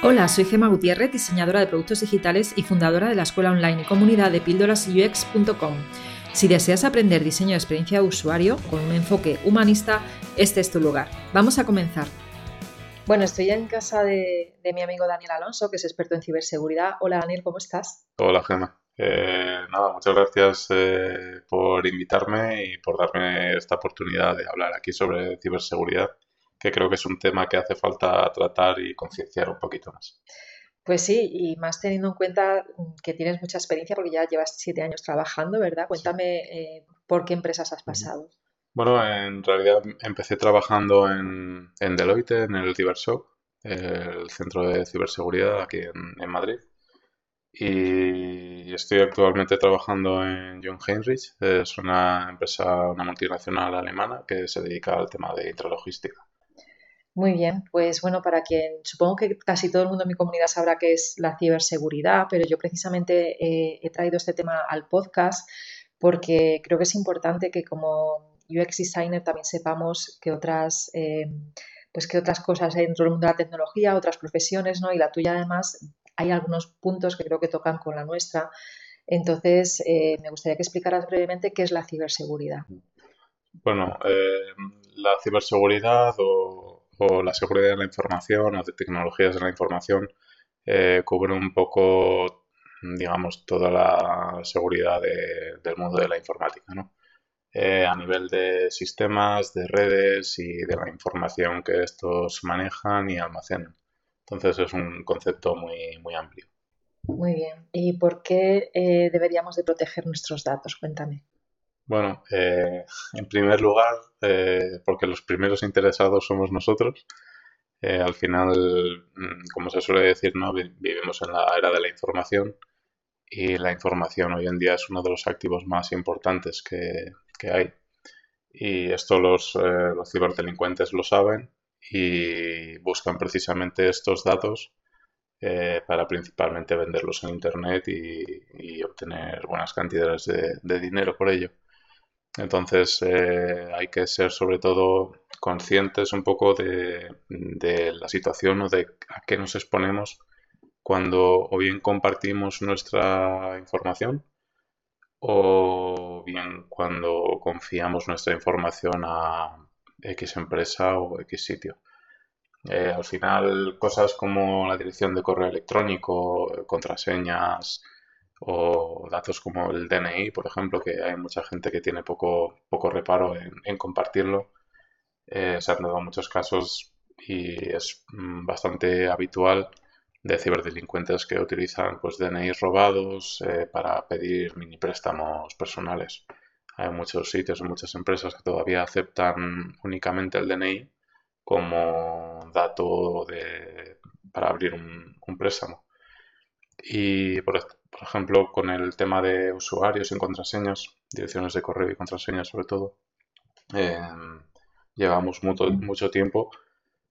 Hola, soy Gema Gutiérrez, diseñadora de productos digitales y fundadora de la escuela online y comunidad de píldorasux.com. Si deseas aprender diseño de experiencia de usuario con un enfoque humanista, este es tu lugar. Vamos a comenzar. Bueno, estoy en casa de, mi amigo Daniel Alonso, que es experto en ciberseguridad. Hola Daniel, ¿cómo estás? Hola Gema. Eh, nada, muchas gracias eh, por invitarme y por darme esta oportunidad de hablar aquí sobre ciberseguridad que creo que es un tema que hace falta tratar y concienciar un poquito más. Pues sí, y más teniendo en cuenta que tienes mucha experiencia porque ya llevas siete años trabajando, ¿verdad? Cuéntame eh, por qué empresas has pasado. Bueno, en realidad empecé trabajando en, Deloitte, en el CyberShop, el centro de ciberseguridad aquí en, Madrid. Y estoy actualmente trabajando en John Heinrich, es una empresa, una multinacional alemana que se dedica al tema de intralogística. Muy bien, pues bueno, para quien supongo que casi todo el mundo en mi comunidad sabrá qué es la ciberseguridad, pero yo precisamente eh, he traído este tema al podcast porque creo que es importante que como UX designer también sepamos que otras, eh, pues que otras cosas hay dentro del mundo de la tecnología, otras profesiones, ¿no? Y la tuya además hay algunos puntos que creo que tocan con la nuestra. Entonces, eh, me gustaría que explicaras brevemente qué es la ciberseguridad. Bueno, la ciberseguridad o o la seguridad de la información o de tecnologías de la información eh, cubre un poco, digamos, toda la seguridad del mundo de la informática, ¿no? Eh, a nivel de sistemas, de redes y de la información que estos manejan y almacenan. Entonces es un concepto muy, muy amplio. Muy bien. ¿Y por qué eh, deberíamos de proteger nuestros datos? Cuéntame. Bueno, eh, en primer lugar, eh, porque los primeros interesados somos nosotros. Eh, al final, mm, como se suele decir, ¿no? vivimos en la era de la información y la información hoy en día es uno de los activos más importantes que, hay. Y esto los, los ciberdelincuentes lo saben y buscan precisamente estos datos para principalmente venderlos en Internet y, obtener buenas cantidades de dinero por ello. Entonces eh, hay que ser sobre todo conscientes un poco de, la situación o de a qué nos exponemos cuando o bien compartimos nuestra información o bien cuando confiamos nuestra información a X empresa o X sitio. Eh, al final, cosas como la dirección de correo electrónico, contraseñas, o datos como el DNI, por ejemplo, que hay mucha gente que tiene poco, poco reparo en, compartirlo. Eh, se han dado muchos casos y es mm, bastante habitual de ciberdelincuentes que utilizan pues, DNI robados eh, para pedir mini préstamos personales. Hay muchos sitios, muchas empresas que todavía aceptan únicamente el DNI como dato de, para abrir un, un préstamo. Y por, por ejemplo, con el tema de usuarios y contraseñas, direcciones de correo y contraseñas sobre todo, em, llevamos mucho, mucho tiempo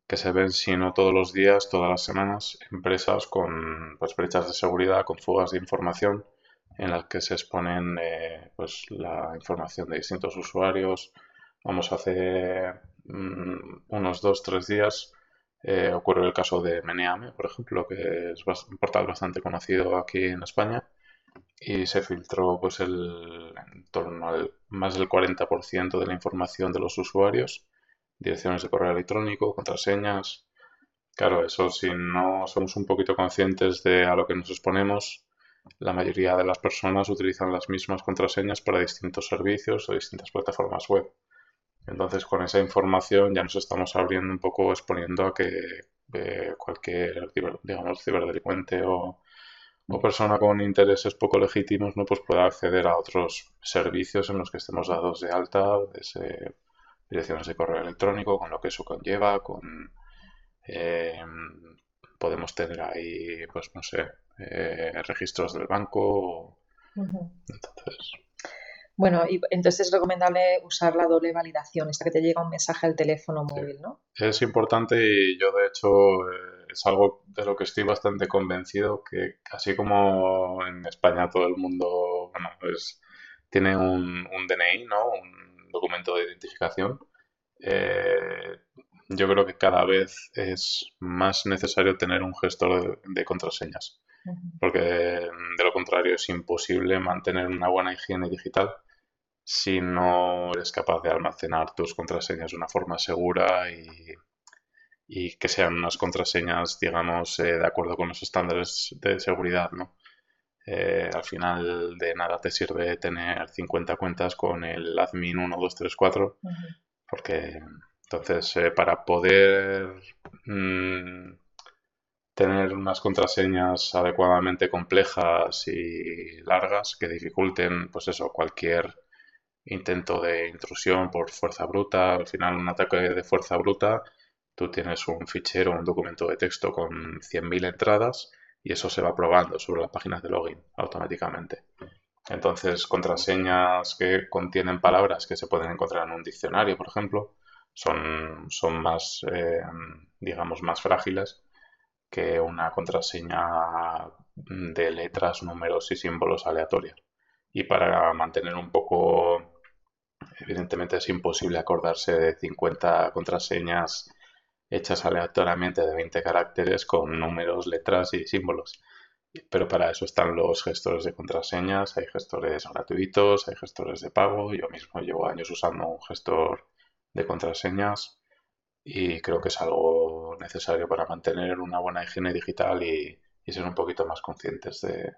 que se ven, si no todos los días, todas las semanas, empresas con pues, brechas de seguridad, con fugas de información en las que se exponen eh, pues, la información de distintos usuarios. Vamos, hace mm, unos dos, tres días eh, ocurrió el caso de Meneame, por ejemplo, que es un portal bastante conocido aquí en España y se filtró pues el, en torno al más del 40% de la información de los usuarios, direcciones de correo electrónico, contraseñas. Claro, eso si no somos un poquito conscientes de a lo que nos exponemos, la mayoría de las personas utilizan las mismas contraseñas para distintos servicios o distintas plataformas web. Entonces, con esa información ya nos estamos abriendo un poco, exponiendo a que eh, cualquier, digamos, ciberdelincuente o, persona con intereses poco legítimos no pues pueda acceder a otros servicios en los que estemos dados de alta, desde direcciones de correo electrónico, con lo que eso conlleva, con eh, podemos tener ahí, pues no sé, eh, registros del banco. Entonces, bueno, y entonces es recomendable usar la doble validación, hasta que te llega un mensaje al teléfono móvil, ¿no? Es importante y yo de hecho eh, es algo de lo que estoy bastante convencido que así como en España todo el mundo, bueno, pues tiene un, DNI, ¿no? Un documento de identificación. Eh, yo creo que cada vez es más necesario tener un gestor de, contraseñas, porque de lo contrario es imposible mantener una buena higiene digital si no eres capaz de almacenar tus contraseñas de una forma segura y, que sean unas contraseñas, digamos, eh, de acuerdo con los estándares de seguridad, ¿no? Eh, al final de nada te sirve tener 50 cuentas con el admin 1, 2, 3, 4, porque entonces eh, para poder mm, tener unas contraseñas adecuadamente complejas y largas que dificulten, pues eso, cualquier intento de intrusión por fuerza bruta, al final un ataque de fuerza bruta, tú tienes un fichero, un documento de texto con 100.000 entradas y eso se va probando sobre las páginas de login automáticamente. Entonces, contraseñas que contienen palabras que se pueden encontrar en un diccionario, por ejemplo, son, son más, eh, digamos, más frágiles que una contraseña de letras, números y símbolos aleatorios. Y para mantener un poco Evidentemente es imposible acordarse de 50 contraseñas hechas aleatoriamente de 20 caracteres con números, letras y símbolos. Pero para eso están los gestores de contraseñas, hay gestores gratuitos, hay gestores de pago. Yo mismo llevo años usando un gestor de contraseñas y creo que es algo necesario para mantener una buena higiene digital y, ser un poquito más conscientes de...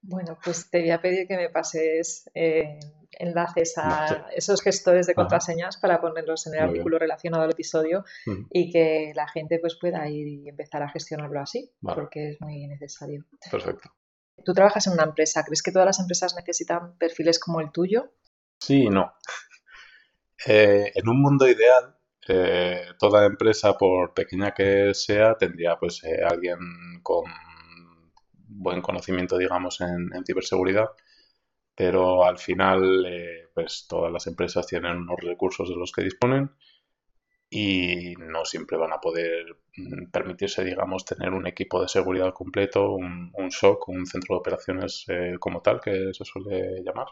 Bueno, pues te voy a pedir que me pases eh, enlaces a esos gestores de contraseñas para ponerlos en el artículo relacionado al episodio y que la gente pues pueda ir y empezar a gestionarlo así, porque es muy necesario. Perfecto. Tú trabajas en una empresa, ¿crees que todas las empresas necesitan perfiles como el tuyo? Sí y no. Eh, en un mundo ideal, eh, toda empresa, por pequeña que sea, tendría pues eh, alguien con buen conocimiento, digamos, en ciberseguridad pero al final eh, pues todas las empresas tienen unos recursos de los que disponen y no siempre van a poder mm, permitirse, digamos, tener un equipo de seguridad completo, un, SOC, un centro de operaciones eh, como tal, que se suele llamar,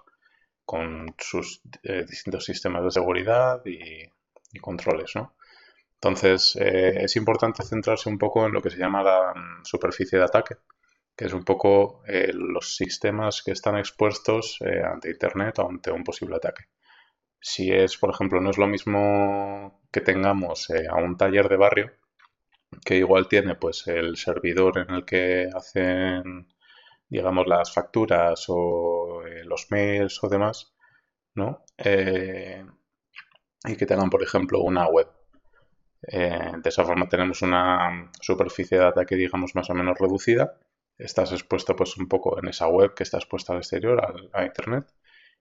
con sus eh, distintos sistemas de seguridad y, controles, ¿no? Entonces, es importante centrarse un poco en lo que se llama la mm, superficie de ataque, que es un poco eh, los sistemas que están expuestos eh, ante Internet o ante un posible ataque. Si es, por ejemplo, no es lo mismo que tengamos eh, a un taller de barrio, que igual tiene pues el servidor en el que hacen, digamos, las facturas o los mails o demás, ¿no? y que tengan, por ejemplo, una web. de esa forma tenemos una superficie de ataque, digamos, más o menos reducida estás expuesto pues un poco en esa web que está expuesta al exterior, a, Internet,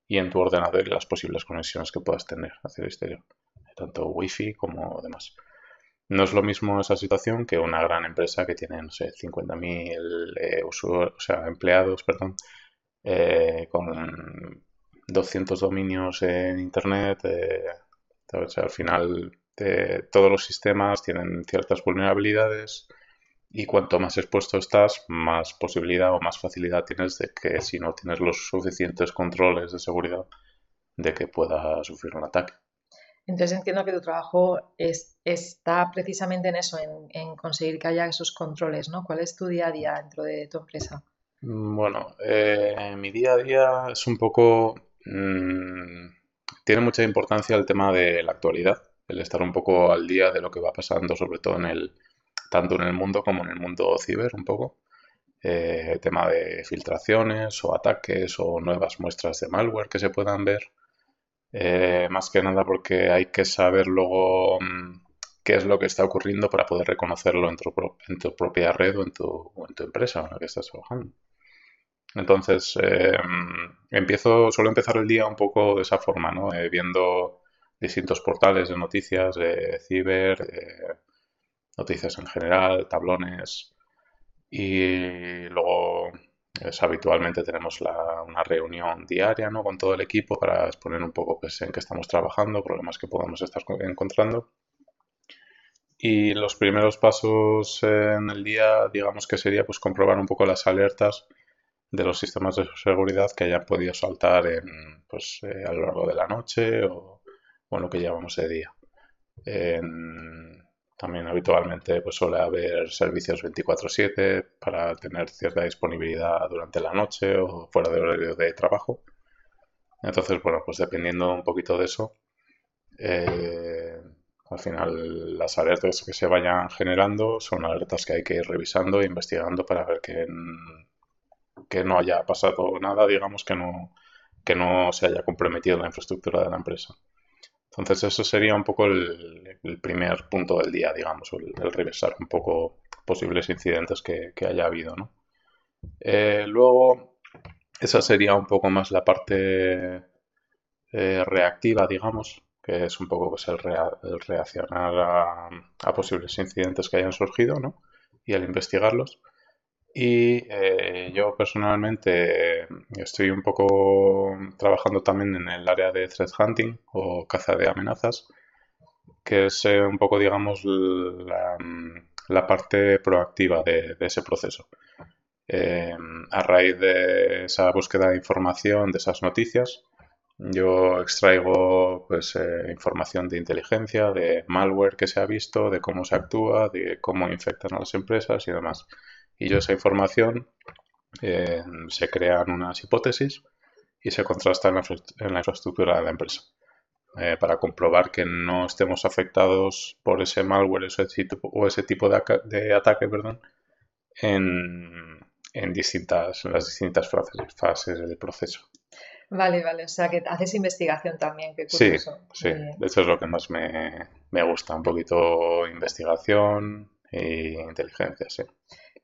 y en tu ordenador y las posibles conexiones que puedas tener hacia el exterior, tanto Wi-Fi como demás. No es lo mismo esa situación que una gran empresa que tiene, no sé, 50.000 eh, empleados, perdón, eh, con 200 dominios en Internet. Eh, al final, todos los sistemas tienen ciertas vulnerabilidades y cuanto más expuesto estás, más posibilidad o más facilidad tienes de que si no tienes los suficientes controles de seguridad, de que pueda sufrir un ataque. Entonces entiendo que tu trabajo es, está precisamente en eso, en, conseguir que haya esos controles, ¿no? ¿Cuál es tu día a día dentro de tu empresa? Mm, bueno, eh, mi día a día es un poco... Mm, tiene mucha importancia el tema de la actualidad, el estar un poco al día de lo que va pasando, sobre todo en el, tanto en el mundo como en el mundo ciber un poco. Eh, tema de filtraciones o ataques o nuevas muestras de malware que se puedan ver. Eh, más que nada porque hay que saber luego mm, qué es lo que está ocurriendo para poder reconocerlo en tu, en tu propia red o en tu, en tu, empresa en la que estás trabajando. Entonces, eh, empiezo, suelo empezar el día un poco de esa forma, ¿no? viendo distintos portales de noticias de ciber, noticias en general, tablones y luego es, habitualmente tenemos una reunión diaria ¿no? con todo el equipo para exponer un poco pues, en qué estamos trabajando, problemas que podemos estar encontrando. Y los primeros pasos en el día, digamos que sería pues comprobar un poco las alertas de los sistemas de seguridad que hayan podido saltar pues, eh, a lo largo de la noche o, lo que llamamos de día. También habitualmente pues, suele haber servicios 24/7 para tener cierta disponibilidad durante la noche o fuera de horario de trabajo. Entonces, bueno, pues dependiendo un poquito de eso, eh, al final las alertas que se vayan generando son alertas que hay que ir revisando e investigando para ver que, que no haya pasado nada, digamos, que no, que no se haya comprometido la infraestructura de la empresa. Entonces eso sería un poco el, primer punto del día, digamos, el, revisar un poco posibles incidentes que, haya habido, ¿no? Eh, luego, esa sería un poco más la parte eh, reactiva, digamos, que es un poco pues, el, reaccionar a, a, posibles incidentes que hayan surgido, ¿no? Y al investigarlos. Y eh, yo personalmente estoy un poco trabajando también en el área de threat hunting o caza de amenazas, que es eh, un poco, digamos, la, parte proactiva de, ese proceso. Eh, a raíz de esa búsqueda de información, de esas noticias, yo extraigo pues, información de inteligencia, de malware que se ha visto, de cómo se actúa, de cómo infectan a las empresas y demás y yo esa información eh, se crean unas hipótesis y se contrasta en la, infraestructura de la empresa eh, para comprobar que no estemos afectados por ese malware o ese tipo de, de ataque perdón, en, en, distintas, en las distintas fases, fases del proceso. Vale, vale, o sea que haces investigación también, qué Sí, sí, de hecho es lo que más me, me gusta, un poquito investigación e inteligencia, sí.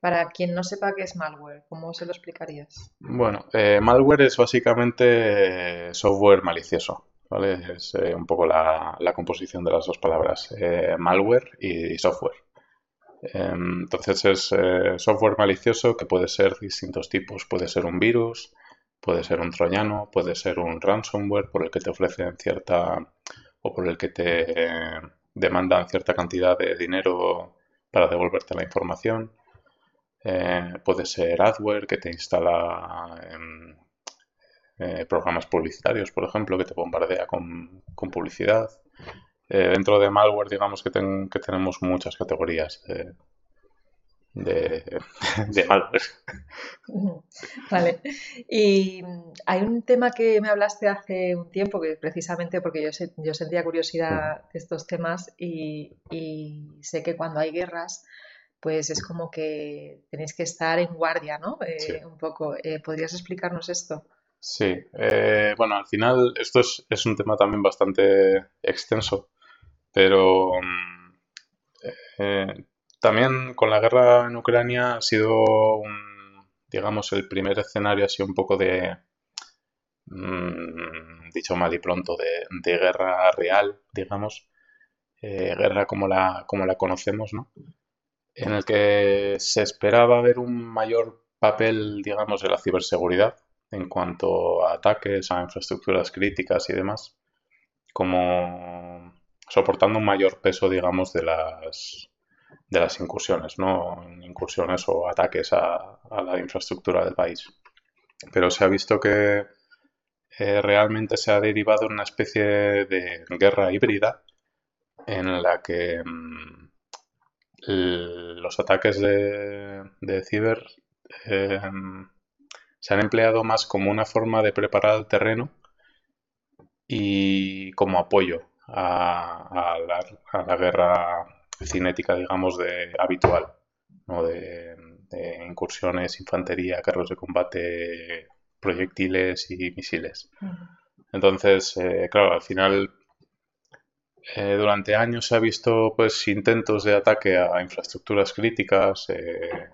Para quien no sepa qué es malware, ¿cómo se lo explicarías? Bueno, eh, malware es básicamente eh, software malicioso, ¿vale? Es eh, un poco la, composición de las dos palabras, malware y, software. Em, entonces es software malicioso que puede ser distintos tipos, puede ser un virus, puede ser un troyano, puede ser un ransomware por el que te ofrecen cierta o por el que te demandan cierta cantidad de dinero para devolverte la información. Eh, puede ser adware que te instala eh, programas publicitarios, por ejemplo, que te bombardea con, publicidad. Eh, dentro de malware, digamos que, que tenemos muchas categorías de, de, malware. Vale. Y hay un tema que me hablaste hace un tiempo, que precisamente porque yo, yo sentía curiosidad de estos temas y, y sé que cuando hay guerras pues es como que tenéis que estar en guardia, ¿no? Eh, un poco. Eh, ¿Podrías explicarnos esto? Sí, eh, bueno, al final esto es, un tema también bastante extenso, pero mm, también con la guerra en Ucrania ha sido, un, digamos, el primer escenario así un poco de, mm, dicho mal y pronto, de, de guerra real, digamos, guerra como la, como la conocemos, ¿no? En el que se esperaba ver un mayor papel, digamos, de la ciberseguridad en cuanto a ataques a infraestructuras críticas y demás, como soportando un mayor peso, digamos, de las de las incursiones, ¿no? Incursiones o ataques a, la infraestructura del país. Pero se ha visto que eh, realmente se ha derivado en una especie de guerra híbrida en la que mm, los ataques de, ciber em, se han empleado más como una forma de preparar el terreno y como apoyo a, la, guerra cinética, digamos, de habitual, ¿no? de, incursiones, infantería, carros de combate, proyectiles y misiles. Entonces, eh, claro, al final eh, durante años se ha visto pues intentos de ataque a infraestructuras críticas eh,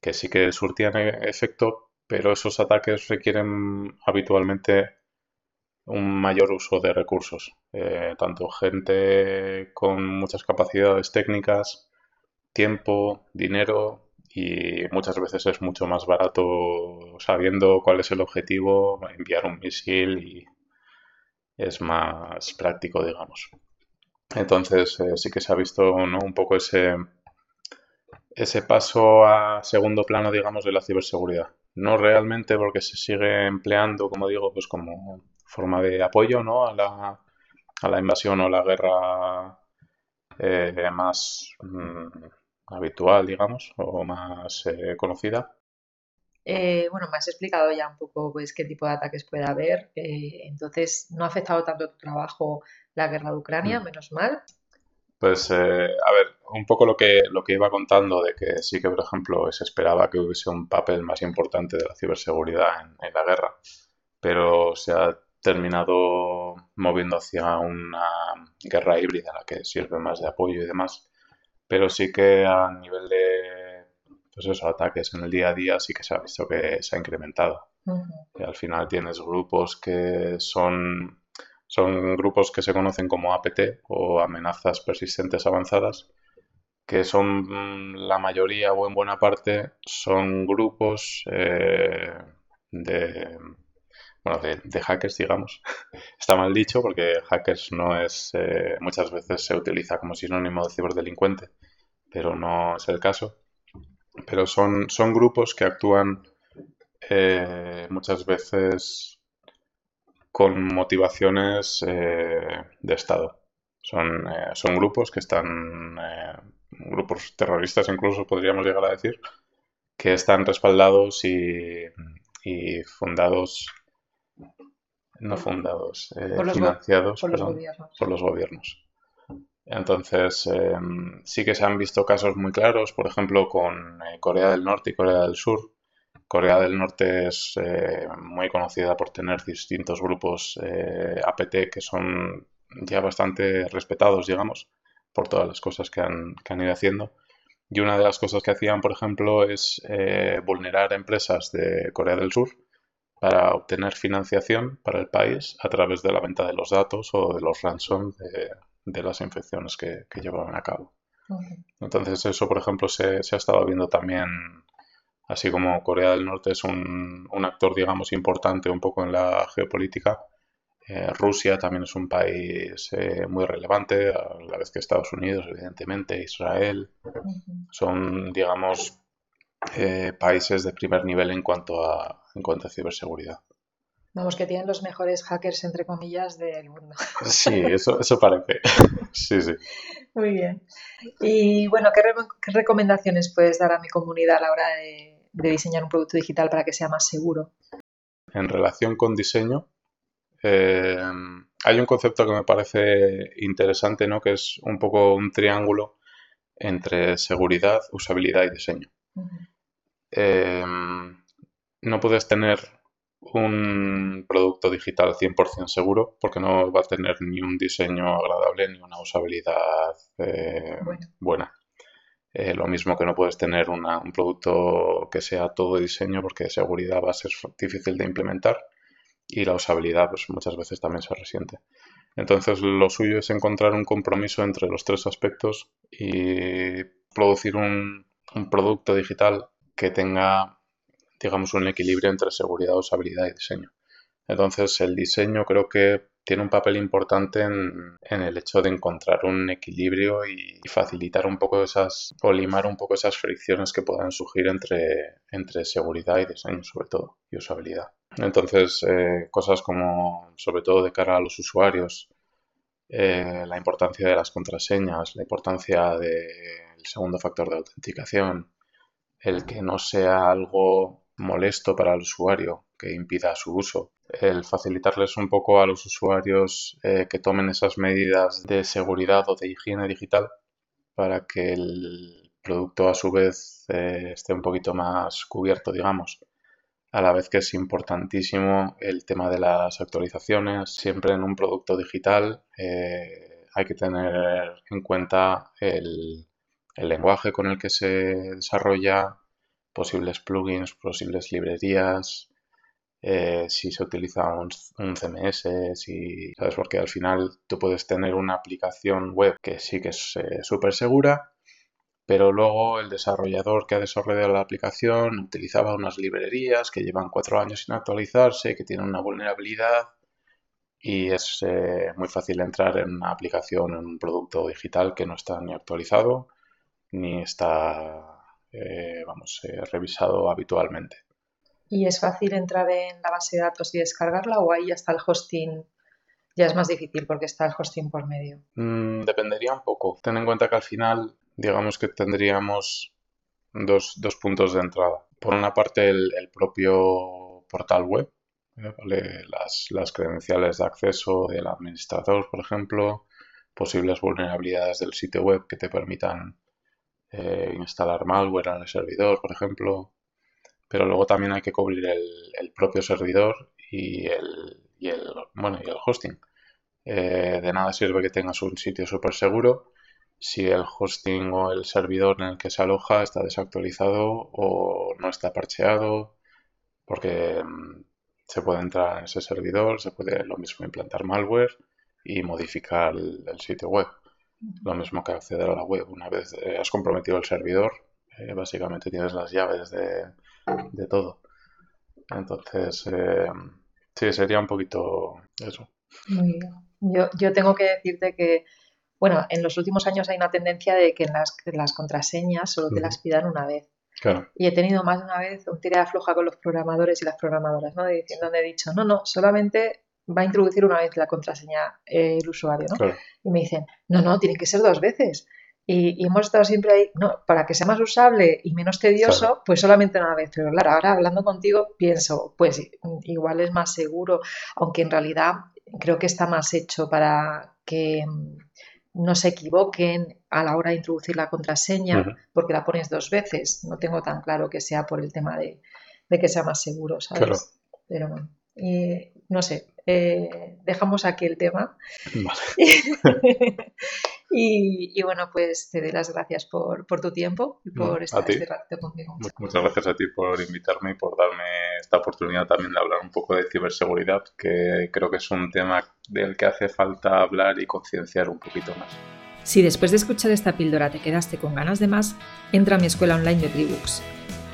que sí que surtían e-, efecto, pero esos ataques requieren habitualmente un mayor uso de recursos, eh, tanto gente con muchas capacidades técnicas, tiempo, dinero y muchas veces es mucho más barato sabiendo cuál es el objetivo enviar un misil y es más práctico, digamos. Entonces eh, sí que se ha visto un poco ese, ese paso a segundo plano, digamos, de la ciberseguridad. No realmente porque se sigue empleando, como digo, pues como forma de apoyo ¿no? a, la, a la invasión o la guerra eh, más mm, habitual, digamos, o más eh, conocida. Eh, bueno, me has explicado ya un poco pues, qué tipo de ataques puede haber. entonces, no ha afectado tanto tu trabajo la guerra de Ucrania, mm. menos mal. Pues, a ver, un poco lo que, lo que iba contando de que sí que, por ejemplo, se esperaba que hubiese un papel más importante de la ciberseguridad en la guerra, pero se ha terminado moviendo hacia una guerra híbrida, la que sirve más de apoyo y demás. Pero sí que a nivel de pues eso, ataques en el día a día sí que se ha visto que se ha incrementado. y al final tienes grupos que son, son grupos que se conocen como APT o amenazas persistentes avanzadas, que son la mayoría o en buena parte son grupos eh, de bueno, de, hackers, digamos. Está mal dicho porque hackers no es, eh, muchas veces se utiliza como sinónimo de ciberdelincuente, pero no es el caso. Pero son, son grupos que actúan eh, muchas veces con motivaciones eh, de Estado. Son, son grupos que están, grupos terroristas incluso podríamos llegar a decir, que están respaldados y, y fundados no fundados, eh, financiados por, los gobiernos. Entonces, em, sí que se han visto casos muy claros, por ejemplo, con eh, Corea del Norte y Corea del Sur. Corea del Norte es eh, muy conocida por tener distintos grupos APT que son ya bastante respetados, digamos, por todas las cosas que han, que han ido haciendo. Y una de las cosas que hacían, por ejemplo, es vulnerar empresas de Corea del Sur para obtener financiación para el país a través de la venta de los datos o de los ransom de, las infecciones que, llevaban a cabo. Entonces eso, por ejemplo, se, ha estado viendo también, así como Corea del Norte es un, actor, digamos, importante un poco en la geopolítica, eh, Rusia también es un país eh, muy relevante, a la vez que Estados Unidos, evidentemente, Israel. Son, digamos, eh, países de primer nivel en cuanto a, en cuanto a ciberseguridad. Vamos, que tienen los mejores hackers, entre comillas, del mundo. Sí, eso, eso parece. Sí, sí. Muy bien. Y bueno, ¿qué, recomendaciones puedes dar a mi comunidad a la hora de, diseñar un producto digital para que sea más seguro? En relación con diseño, eh, hay un concepto que me parece interesante, ¿no? Que es un poco un triángulo entre seguridad, usabilidad y diseño. Em, no puedes tener un producto digital 100% seguro porque no va a tener ni un diseño agradable ni una usabilidad eh, buena. Eh, lo mismo que no puedes tener un producto que sea todo diseño porque seguridad va a ser difícil de implementar y la usabilidad pues muchas veces también se resiente. Entonces lo suyo es encontrar un compromiso entre los tres aspectos y producir un, un producto digital que tenga, digamos, un equilibrio entre seguridad, usabilidad y diseño. Entonces, el diseño creo que tiene un papel importante en, el hecho de encontrar un equilibrio y, facilitar un poco esas, o limar un poco esas fricciones que puedan surgir entre, entre seguridad y diseño, sobre todo, y usabilidad. Entonces, eh, cosas como, sobre todo de cara a los usuarios, eh, la importancia de las contraseñas, la importancia de el segundo factor de autenticación, el que no sea algo molesto para el usuario que impida su uso, el facilitarles un poco a los usuarios eh, que tomen esas medidas de seguridad o de higiene digital para que el producto a su vez eh, esté un poquito más cubierto, digamos. A la vez que es importantísimo el tema de las actualizaciones. Siempre en un producto digital eh, hay que tener en cuenta el, el lenguaje con el que se desarrolla, posibles plugins, posibles librerías, eh, si se utiliza un, CMS, si, ¿sabes? Porque al final tú puedes tener una aplicación web que sí que es eh, súper segura, pero luego el desarrollador que ha desarrollado la aplicación utilizaba unas librerías que llevan cuatro años sin actualizarse, que tienen una vulnerabilidad y es eh, muy fácil entrar en una aplicación, en un producto digital que no está ni actualizado ni está, eh, vamos, eh, revisado habitualmente. ¿Y es fácil entrar en la base de datos y descargarla o ahí ya está el hosting ya es más difícil porque está el hosting por medio. Mm, dependería un poco. Ten en cuenta que al final, digamos que tendríamos dos, dos puntos de entrada. Por una parte, el, propio portal web, ¿eh? las, las credenciales de acceso del administrador, por ejemplo, posibles vulnerabilidades del sitio web que te permitan eh, instalar malware en el servidor, por ejemplo. Pero luego también hay que cubrir el, propio servidor y el, y el, bueno, y el hosting. Eh, de nada sirve que tengas un sitio súper seguro si el hosting o el servidor en el que se aloja está desactualizado o no está parcheado, porque mm, se puede entrar en ese servidor, se puede lo mismo implantar malware y modificar el, sitio web. Lo mismo que acceder a la web. Una vez eh, has comprometido el servidor, eh, básicamente tienes las llaves de, de todo. Entonces, eh, sí, sería un poquito eso. Muy bien. Yo, yo tengo que decirte que, bueno, en los últimos años hay una tendencia de que en las, las contraseñas solo te las pidan una vez. Claro. Y he tenido más de una vez un tirada floja con los programadores y las programadoras, ¿no? Diciendo, donde he dicho, no, no, solamente va a introducir una vez la contraseña eh, el usuario, ¿no? Y me dicen, no, no, tiene que ser dos veces. Y, hemos estado siempre ahí, no, para que sea más usable y menos tedioso, pues solamente una vez. Pero claro, ahora hablando contigo pienso, pues igual es más seguro, aunque en realidad creo que está más hecho para que mm, no se equivoquen a la hora de introducir la contraseña, porque la pones dos veces. No tengo tan claro que sea por el tema de, que sea más seguro, ¿sabes? Pero bueno, no sé, eh, dejamos aquí el tema. y, bueno, pues te doy las gracias por, tu tiempo y por estar este rato conmigo. Muchas gracias a ti por invitarme y por darme esta oportunidad también de hablar un poco de ciberseguridad, que creo que es un tema del que hace falta hablar y concienciar un poquito más. Si después de escuchar esta píldora te quedaste con ganas de más, entra a mi escuela online de Tribooks,